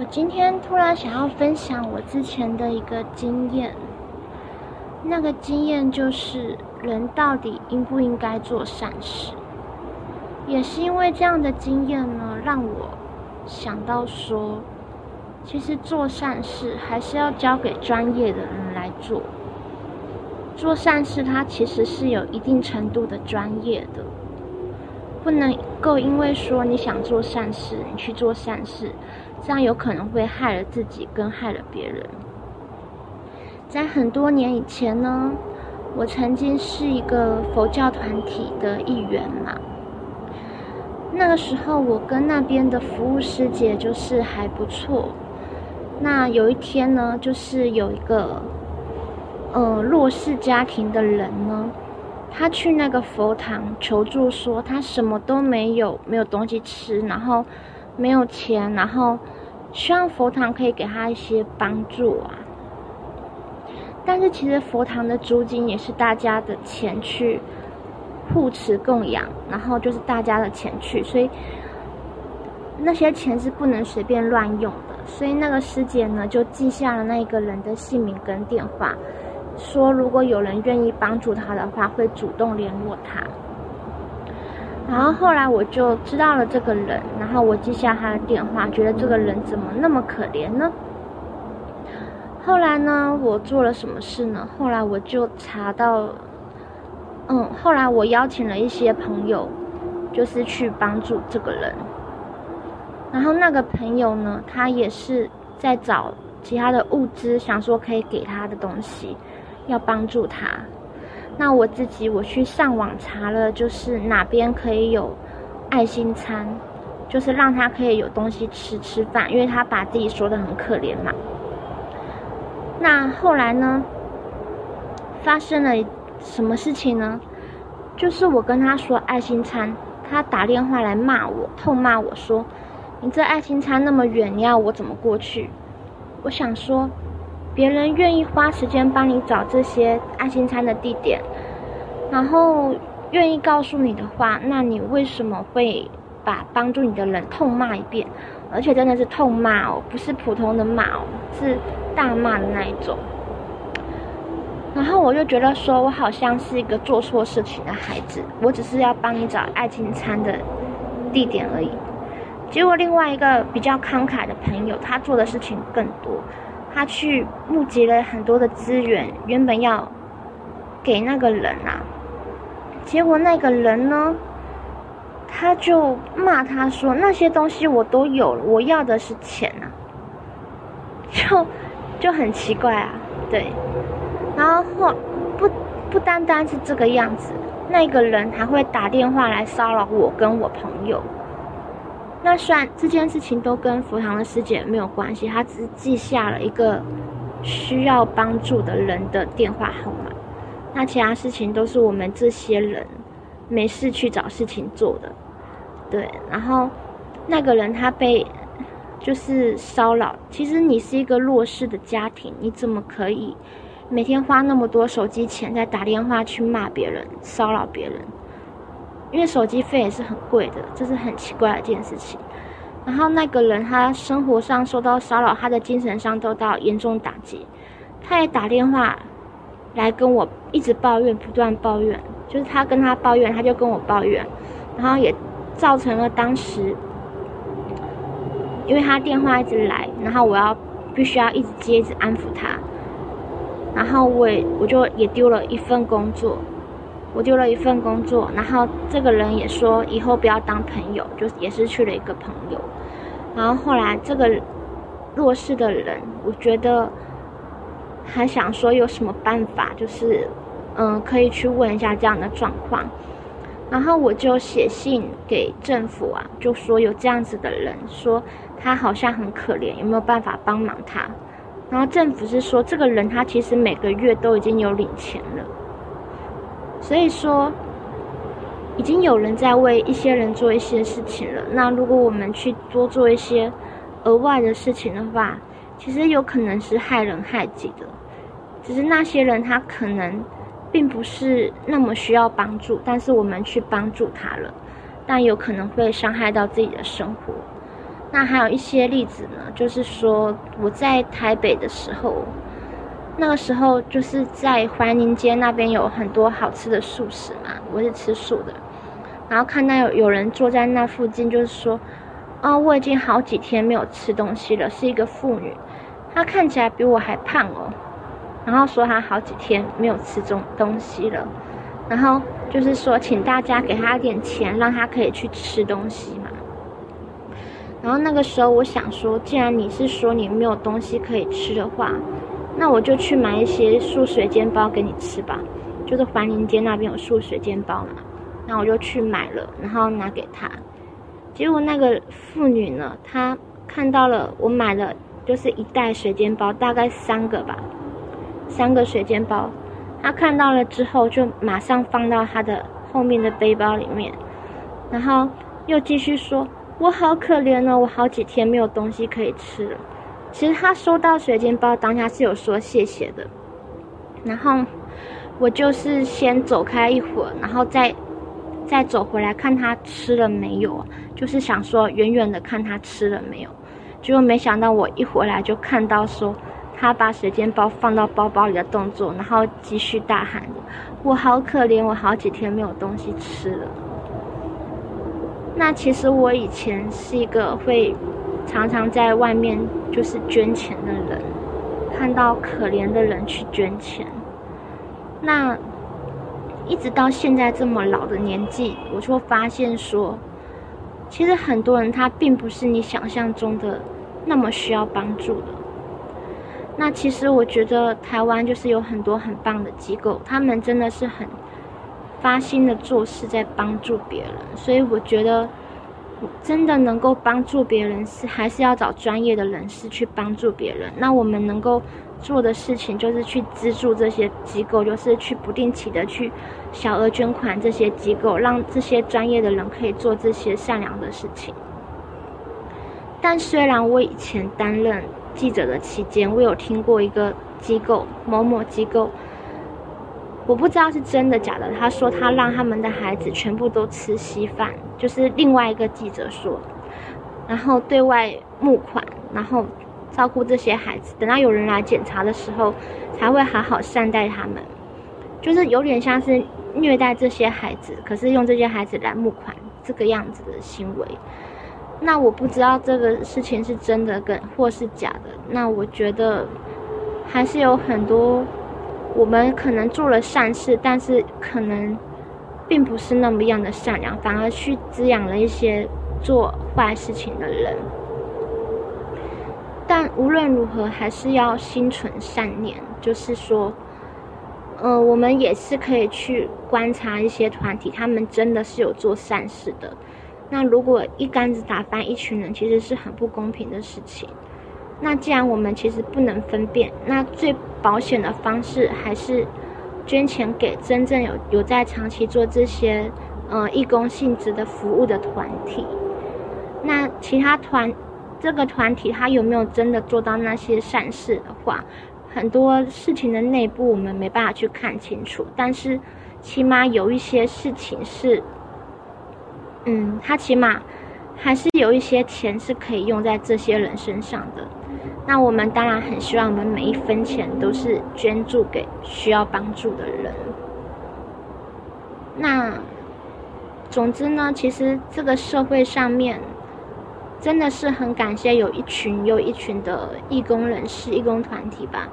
我今天突然想要分享我之前的一个经验，那个经验就是人到底应不应该做善事？也是因为这样的经验呢，让我想到说，其实做善事还是要交给专业的人来做。做善事，它其实是有一定程度的专业的，不能够因为说你想做善事，你去做善事，这样有可能会害了自己，跟害了别人。在很多年以前呢，我曾经是一个佛教团体的一员嘛。那个时候，我跟那边的服务师姐就是还不错。那有一天呢，就是有一个。呃，弱势家庭的人呢，他去那个佛堂求助，说他什么都没有，没有东西吃，然后没有钱，然后希望佛堂可以给他一些帮助啊。但是其实佛堂的租金也是大家的钱去护持供养，然后就是大家的钱去，所以那些钱是不能随便乱用的。所以那个师姐呢，就记下了那个人的姓名跟电话。说如果有人愿意帮助他的话，会主动联络他。然后后来我就知道了这个人，然后我记下他的电话，觉得这个人怎么那么可怜呢？后来呢，我做了什么事呢？后来我就查到，嗯，后来我邀请了一些朋友，就是去帮助这个人。然后那个朋友呢，他也是在找其他的物资，想说可以给他的东西。要帮助他，那我自己我去上网查了，就是哪边可以有爱心餐，就是让他可以有东西吃吃饭，因为他把自己说的很可怜嘛。那后来呢，发生了什么事情呢？就是我跟他说爱心餐，他打电话来骂我，痛骂我说：“你这爱心餐那么远，你要我怎么过去？”我想说。别人愿意花时间帮你找这些爱心餐的地点，然后愿意告诉你的话，那你为什么会把帮助你的人痛骂一遍？而且真的是痛骂哦，不是普通的骂哦，是大骂的那一种。然后我就觉得说，我好像是一个做错事情的孩子，我只是要帮你找爱心餐的地点而已。结果另外一个比较慷慨的朋友，他做的事情更多。他去募集了很多的资源，原本要给那个人啊，结果那个人呢，他就骂他说：“那些东西我都有了，我要的是钱啊！” 就就很奇怪啊，对。然后不不单单是这个样子，那个人还会打电话来骚扰我跟我朋友。那算这件事情都跟佛堂的师姐没有关系，他只是记下了一个需要帮助的人的电话号码。那其他事情都是我们这些人没事去找事情做的，对。然后那个人他被就是骚扰，其实你是一个弱势的家庭，你怎么可以每天花那么多手机钱在打电话去骂别人、骚扰别人？因为手机费也是很贵的，这是很奇怪的一件事情。然后那个人他生活上受到骚扰，他的精神上受到严重打击，他也打电话来跟我一直抱怨，不断抱怨，就是他跟他抱怨，他就跟我抱怨，然后也造成了当时，因为他电话一直来，然后我要必须要一直接，一直安抚他，然后我也我就也丢了一份工作。我丢了一份工作，然后这个人也说以后不要当朋友，就也失去了一个朋友。然后后来这个弱势的人，我觉得还想说有什么办法，就是嗯可以去问一下这样的状况。然后我就写信给政府啊，就说有这样子的人，说他好像很可怜，有没有办法帮忙他？然后政府是说这个人他其实每个月都已经有领钱了。所以说，已经有人在为一些人做一些事情了。那如果我们去多做一些额外的事情的话，其实有可能是害人害己的。只是那些人他可能并不是那么需要帮助，但是我们去帮助他了，但有可能会伤害到自己的生活。那还有一些例子呢，就是说我在台北的时候，那个时候就是在怀宁街那边有很多好吃的素食嘛，我是吃素的，然后看到有有人坐在那附近，就是说，哦，我已经好几天没有吃东西了，是一个妇女，她看起来比我还胖哦，然后说他好几天没有吃中东西了，然后就是说请大家给他点钱，让他可以去吃东西嘛。然后那个时候，我想说，既然你是说你没有东西可以吃的话，那我就去买一些素水煎包给你吃吧。就是环林街那边有素水煎包嘛，那我就去买了，然后拿给他。结果那个妇女呢，她看到了我买了，就是一袋水煎包，大概三个吧，三个水煎包。他看到了之后，就马上放到他的后面的背包里面，然后又继续说。我好可怜哦，我好几天没有东西可以吃了。其实他收到水煎包当下是有说谢谢的，然后我就是先走开一会儿，然后再再走回来看他吃了没有，就是想说远远的看他吃了没有。结果没想到我一回来就看到说他把水煎包放到包包里的动作，然后继续大喊：“我好可怜，我好几天没有东西吃了。”那其实我以前是一个会常常在外面就是捐钱的人，看到可怜的人去捐钱。那一直到现在这么老的年纪，我就发现说，其实很多人他并不是你想象中的那么需要帮助的。那其实我觉得台湾就是有很多很棒的机构，他们真的是很。发心的做事，在帮助别人，所以我觉得，真的能够帮助别人，是还是要找专业的人士去帮助别人。那我们能够做的事情，就是去资助这些机构，就是去不定期的去小额捐款这些机构，让这些专业的人可以做这些善良的事情。但虽然我以前担任记者的期间，我有听过一个机构，某某机构。我不知道是真的假的。他说他让他们的孩子全部都吃稀饭，就是另外一个记者说，然后对外募款，然后照顾这些孩子，等到有人来检查的时候，才会好好善待他们，就是有点像是虐待这些孩子，可是用这些孩子来募款这个样子的行为。那我不知道这个事情是真的跟或是假的。那我觉得还是有很多。我们可能做了善事，但是可能并不是那么样的善良，反而去滋养了一些做坏事情的人。但无论如何，还是要心存善念。就是说，呃，我们也是可以去观察一些团体，他们真的是有做善事的。那如果一竿子打翻一群人，其实是很不公平的事情。那既然我们其实不能分辨，那最保险的方式还是捐钱给真正有有在长期做这些呃义工性质的服务的团体。那其他团这个团体他有没有真的做到那些善事的话，很多事情的内部我们没办法去看清楚。但是起码有一些事情是，嗯，他起码还是有一些钱是可以用在这些人身上的。那我们当然很希望，我们每一分钱都是捐助给需要帮助的人。那总之呢，其实这个社会上面真的是很感谢有一群又一群的义工人士、义工团体吧，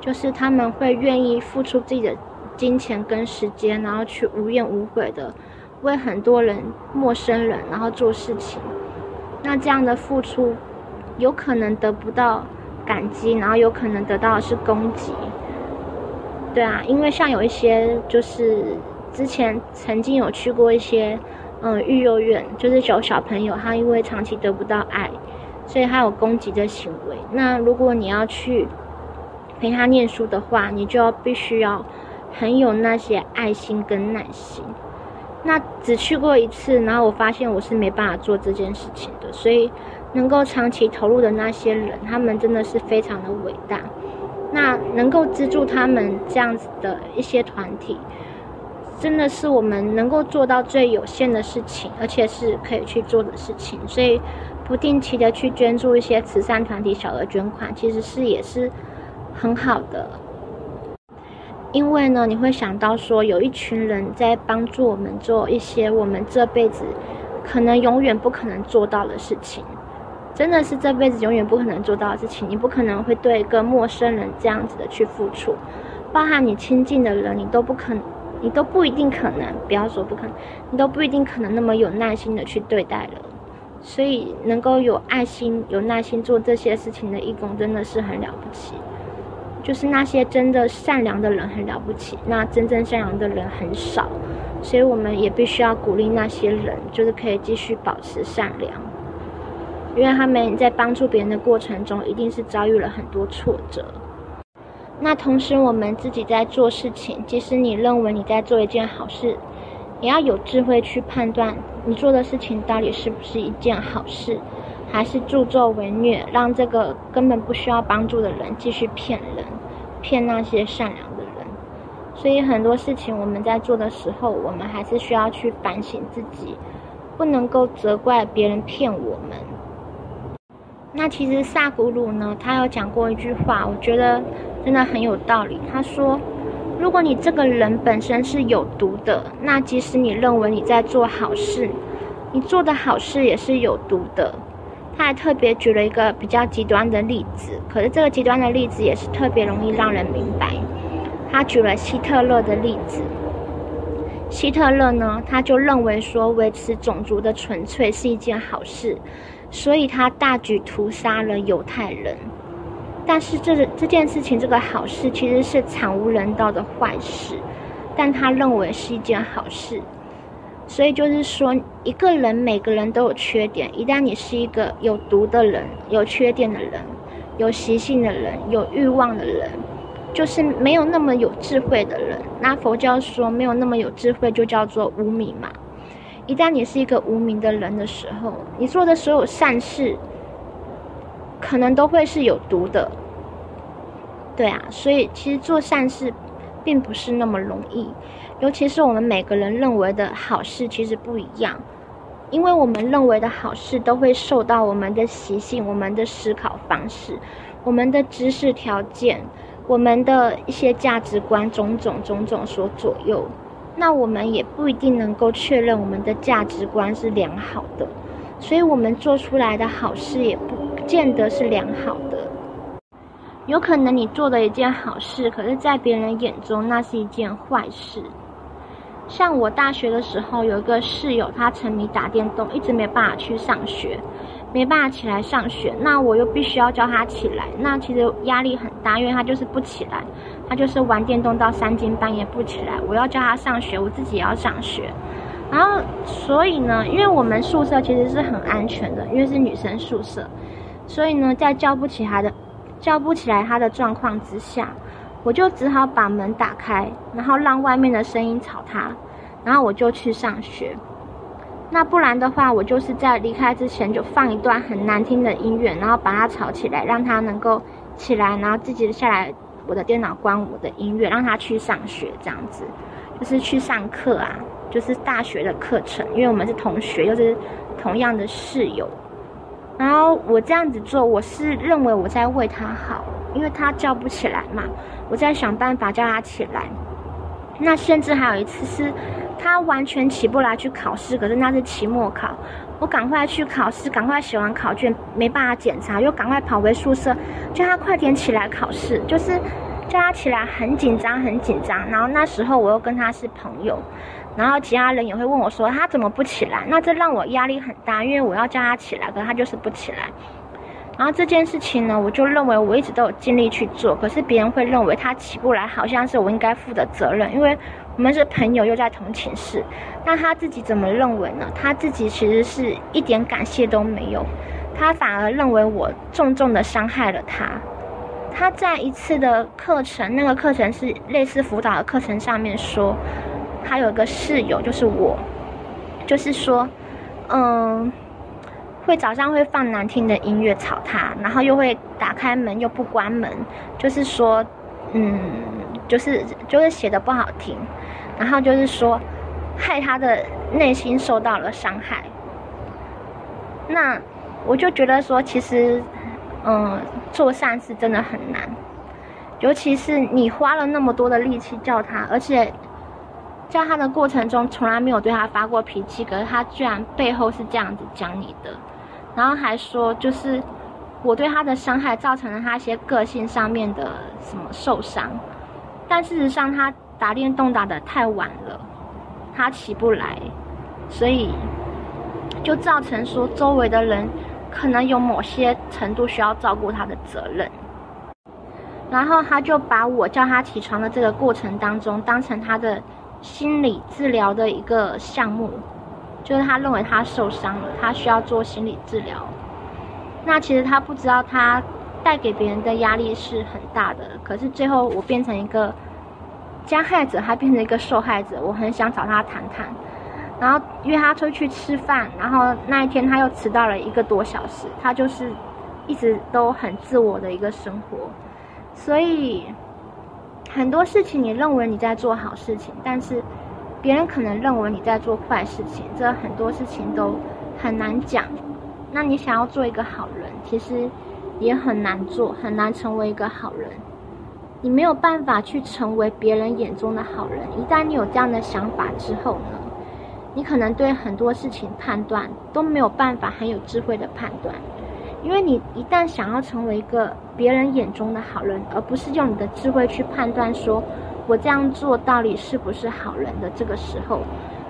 就是他们会愿意付出自己的金钱跟时间，然后去无怨无悔的为很多人、陌生人然后做事情。那这样的付出。有可能得不到感激，然后有可能得到的是攻击。对啊，因为像有一些就是之前曾经有去过一些嗯育幼院，就是有小朋友他因为长期得不到爱，所以他有攻击的行为。那如果你要去陪他念书的话，你就要必须要很有那些爱心跟耐心。那只去过一次，然后我发现我是没办法做这件事情的，所以。能够长期投入的那些人，他们真的是非常的伟大。那能够资助他们这样子的一些团体，真的是我们能够做到最有限的事情，而且是可以去做的事情。所以，不定期的去捐助一些慈善团体小额捐款，其实是也是很好的。因为呢，你会想到说，有一群人在帮助我们做一些我们这辈子可能永远不可能做到的事情。真的是这辈子永远不可能做到的事情，你不可能会对一个陌生人这样子的去付出，包含你亲近的人，你都不可。你都不一定可能，不要说不可能，你都不一定可能那么有耐心的去对待了。所以能够有爱心、有耐心做这些事情的义工，真的是很了不起。就是那些真的善良的人很了不起，那真正善良的人很少，所以我们也必须要鼓励那些人，就是可以继续保持善良，因为他们在帮助别人的过程中，一定是遭遇了很多挫折。那同时，我们自己在做事情，即使你认为你在做一件好事，也要有智慧去判断你做的事情到底是不是一件好事，还是助纣为虐，让这个根本不需要帮助的人继续骗人，骗那些善良的人。所以很多事情我们在做的时候，我们还是需要去反省自己，不能够责怪别人骗我们。那其实萨古鲁呢，他有讲过一句话，我觉得。真的很有道理。他说：“如果你这个人本身是有毒的，那即使你认为你在做好事，你做的好事也是有毒的。”他还特别举了一个比较极端的例子，可是这个极端的例子也是特别容易让人明白。他举了希特勒的例子。希特勒呢，他就认为说维持种族的纯粹是一件好事，所以他大举屠杀了犹太人。但是这这件事情，这个好事其实是惨无人道的坏事，但他认为是一件好事，所以就是说，一个人每个人都有缺点，一旦你是一个有毒的人、有缺点的人、有习性的人、有欲望的人，就是没有那么有智慧的人。那佛教说没有那么有智慧，就叫做无名嘛。一旦你是一个无名的人的时候，你做的所有善事，可能都会是有毒的。对啊，所以其实做善事，并不是那么容易，尤其是我们每个人认为的好事，其实不一样，因为我们认为的好事，都会受到我们的习性、我们的思考方式、我们的知识条件、我们的一些价值观种种种种所左右，那我们也不一定能够确认我们的价值观是良好的，所以我们做出来的好事，也不见得是良好。有可能你做的一件好事，可是，在别人眼中那是一件坏事。像我大学的时候，有一个室友，他沉迷打电动，一直没办法去上学，没办法起来上学。那我又必须要叫他起来，那其实压力很大，因为他就是不起来，他就是玩电动到三更半夜不起来。我要叫他上学，我自己也要上学。然后，所以呢，因为我们宿舍其实是很安全的，因为是女生宿舍，所以呢，在叫不起来的。叫不起来他的状况之下，我就只好把门打开，然后让外面的声音吵他，然后我就去上学。那不然的话，我就是在离开之前就放一段很难听的音乐，然后把他吵起来，让他能够起来，然后自己下来，我的电脑关我的音乐，让他去上学，这样子，就是去上课啊，就是大学的课程，因为我们是同学，又是同样的室友。然后我这样子做，我是认为我在为他好，因为他叫不起来嘛，我在想办法叫他起来。那甚至还有一次是，他完全起不来去考试，可是那是期末考，我赶快去考试，赶快写完考卷，没办法检查，又赶快跑回宿舍，叫他快点起来考试，就是叫他起来很紧张，很紧张。然后那时候我又跟他是朋友。然后其他人也会问我说：“他怎么不起来？”那这让我压力很大，因为我要叫他起来，可他就是不起来。然后这件事情呢，我就认为我一直都有尽力去做，可是别人会认为他起不来，好像是我应该负的责任，因为我们是朋友，又在同寝室。那他自己怎么认为呢？他自己其实是一点感谢都没有，他反而认为我重重的伤害了他。他在一次的课程，那个课程是类似辅导的课程上面说。他有个室友，就是我，就是说，嗯，会早上会放难听的音乐吵他，然后又会打开门又不关门，就是说，嗯，就是就是写的不好听。然后就是说，害他的内心受到了伤害。那我就觉得说，其实，嗯，做善事真的很难，尤其是你花了那么多的力气叫他，而且叫他的过程中从来没有对他发过脾气，可是他居然背后是这样子讲你的，然后还说就是我对他的伤害造成了他一些个性上面的什么受伤，但事实上他打电动打的太晚了，他起不来，所以。就造成说周围的人可能有某些程度需要照顾他的责任，然后他就把我叫他起床的这个过程当中当成他的心理治疗的一个项目，就是他认为他受伤了，他需要做心理治疗。那其实他不知道他带给别人的压力是很大的，可是最后我变成一个加害者，他变成一个受害者，我很想找他谈谈。然后约他出去吃饭，然后那一天他又迟到了一个多小时。他就是一直都很自我的一个生活，所以很多事情你认为你在做好事情，但是别人可能认为你在做坏事情，这很多事情都很难讲。那你想要做一个好人，其实也很难做，很难成为一个好人。你没有办法去成为别人眼中的好人。一旦你有这样的想法之后呢？你可能对很多事情判断都没有办法很有智慧的判断，因为你一旦想要成为一个别人眼中的好人，而不是用你的智慧去判断说，我这样做到底是不是好人的这个时候，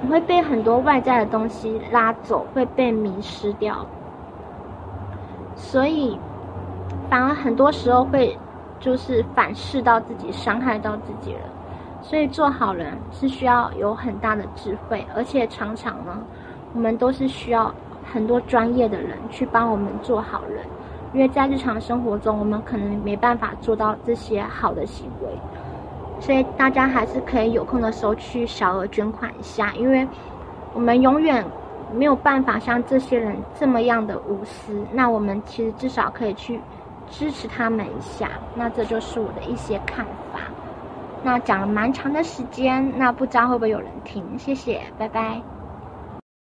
你会被很多外在的东西拉走，会被迷失掉。所以，反而很多时候会就是反噬到自己，伤害到自己了。所以做好人是需要有很大的智慧，而且常常呢，我们都是需要很多专业的人去帮我们做好人，因为在日常生活中，我们可能没办法做到这些好的行为，所以大家还是可以有空的时候去小额捐款一下，因为我们永远没有办法像这些人这么样的无私，那我们其实至少可以去支持他们一下，那这就是我的一些看法。那讲了蛮长的时间，那不知道会不会有人听？谢谢，拜拜。